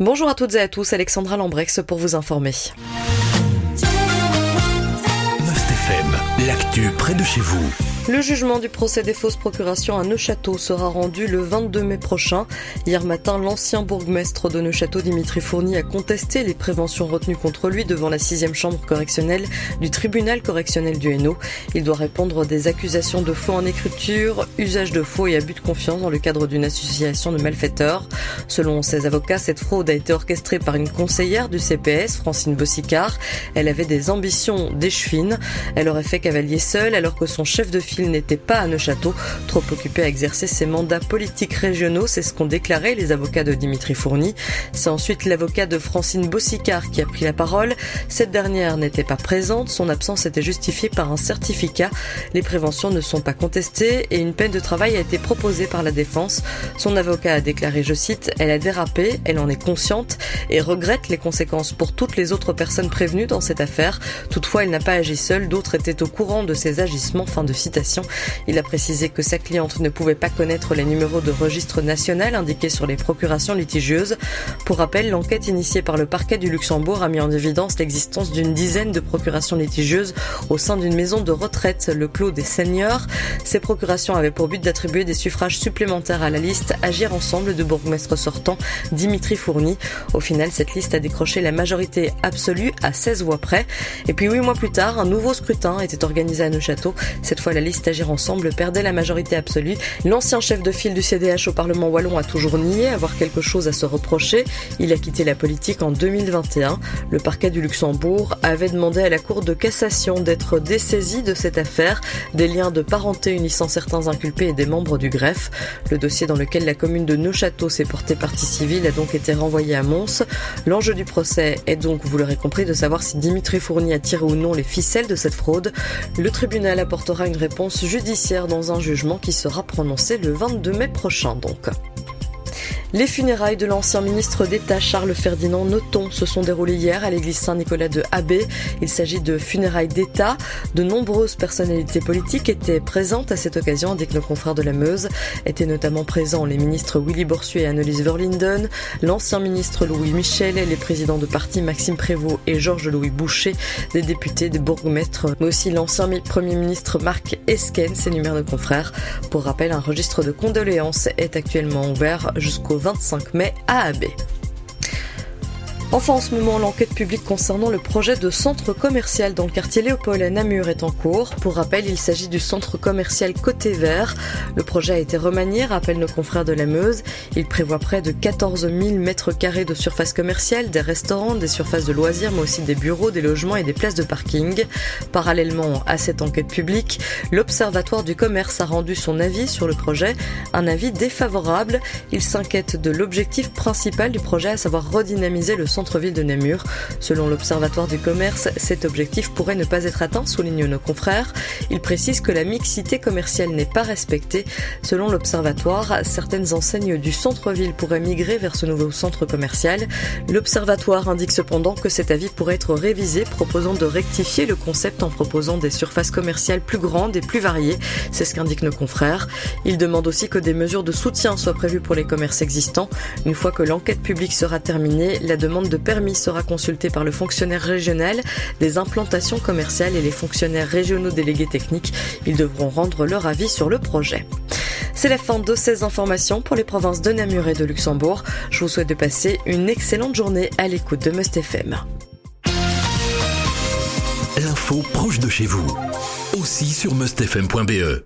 Bonjour à toutes et à tous, Alexandra Lambrex pour vous informer. Le jugement du procès des fausses procurations à Neuchâteau sera rendu le 22 mai prochain. Hier matin, l'ancien bourgmestre de Neuchâteau, Dimitri Fourny, a contesté les préventions retenues contre lui devant la sixième chambre correctionnelle du tribunal correctionnel du Hainaut. Il doit répondre des accusations de faux en écriture, usage de faux et abus de confiance dans le cadre d'une association de malfaiteurs. Selon ses avocats, cette fraude a été orchestrée par une conseillère du CPS, Francine Bossicard. Elle avait des ambitions d'échevine. Elle aurait fait cavalier seul alors que son chef de file il n'était pas à Neuchâteau, trop occupé à exercer ses mandats politiques régionaux, c'est ce qu'ont déclaré les avocats de Dimitri Fourny. C'est ensuite l'avocat de Francine Bossicard qui a pris la parole. Cette dernière n'était pas présente, son absence était justifiée par un certificat. Les préventions ne sont pas contestées et une peine de travail a été proposée par la défense. Son avocat a déclaré, je cite, Elle a dérapé, elle en est consciente et regrette les conséquences pour toutes les autres personnes prévenues dans cette affaire. Toutefois, elle n'a pas agi seule, d'autres étaient au courant de ses agissements. Fin de citation. Il a précisé que sa cliente ne pouvait pas connaître les numéros de registre national indiqués sur les procurations litigieuses. Pour rappel, l'enquête initiée par le parquet du Luxembourg a mis en évidence l'existence d'une dizaine de procurations litigieuses au sein d'une maison de retraite, le Clos des Seigneurs. Ces procurations avaient pour but d'attribuer des suffrages supplémentaires à la liste Agir ensemble de bourgmestre sortant Dimitri Fourny. Au final, cette liste a décroché la majorité absolue à 16 voix près. Et puis huit mois plus tard, un nouveau scrutin était organisé à Neuchâteau. Cette fois, la liste Agir Ensemble perdait la majorité absolue. L'ancien chef de file du CDH au Parlement wallon a toujours nié avoir quelque chose à se reprocher. Il a quitté la politique en 2021. Le parquet du Luxembourg avait demandé à la Cour de cassation d'être dessaisi de cette affaire, des liens de parenté unissant certains inculpés et des membres du greffe. Le dossier dans lequel la commune de Neuchâteau s'est portée partie civile a donc été renvoyé à Mons. L'enjeu du procès est donc, vous l'aurez compris, de savoir si Dimitri Fourny a tiré ou non les ficelles de cette fraude. Le tribunal apportera une réponse judiciaire dans un jugement qui sera prononcé le 22 mai prochain donc. Les funérailles de l'ancien ministre d'État Charles Ferdinand Noton se sont déroulées hier à l'église Saint-Nicolas de Abbé. Il s'agit de funérailles d'État. De nombreuses personnalités politiques étaient présentes à cette occasion, indiquent nos confrères de la Meuse. Étaient notamment présents les ministres Willy Borsu et Annelise Verlinden, l'ancien ministre Louis Michel, les présidents de parti Maxime Prévost et Georges-Louis Boucher, des députés, des bourgmestres, mais aussi l'ancien premier ministre Marc Esken, s'énumère nos confrères. Pour rappel, un registre de condoléances est actuellement ouvert jusqu'au 25 mai à Abbé. Enfin, en ce moment, l'enquête publique concernant le projet de centre commercial dans le quartier Léopold à Namur est en cours. Pour rappel, il s'agit du centre commercial Côté Vert. Le projet a été remanié, rappellent nos confrères de la Meuse. Il prévoit près de 14 000 mètres carrés de surface commerciale, des restaurants, des surfaces de loisirs, mais aussi des bureaux, des logements et des places de parking. Parallèlement à cette enquête publique, l'Observatoire du commerce a rendu son avis sur le projet, un avis défavorable. Il s'inquiète de l'objectif principal du projet, à savoir redynamiser le centre ville de Namur. Selon l'Observatoire du commerce, cet objectif pourrait ne pas être atteint, soulignent nos confrères. Il précise que la mixité commerciale n'est pas respectée. Selon l'Observatoire, certaines enseignes du centre-ville pourraient migrer vers ce nouveau centre commercial. L'Observatoire indique cependant que cet avis pourrait être révisé, proposant de rectifier le concept en proposant des surfaces commerciales plus grandes et plus variées. C'est ce qu'indiquent nos confrères. Il demande aussi que des mesures de soutien soient prévues pour les commerces existants. Une fois que l'enquête publique sera terminée, la demande de permis sera consulté par le fonctionnaire régional des implantations commerciales et les fonctionnaires régionaux délégués techniques. Ils devront rendre leur avis sur le projet. C'est la fin de ces informations pour les provinces de Namur et de Luxembourg. Je vous souhaite de passer une excellente journée à l'écoute de Must FM. L'info proche de chez vous, aussi sur mustfm.be.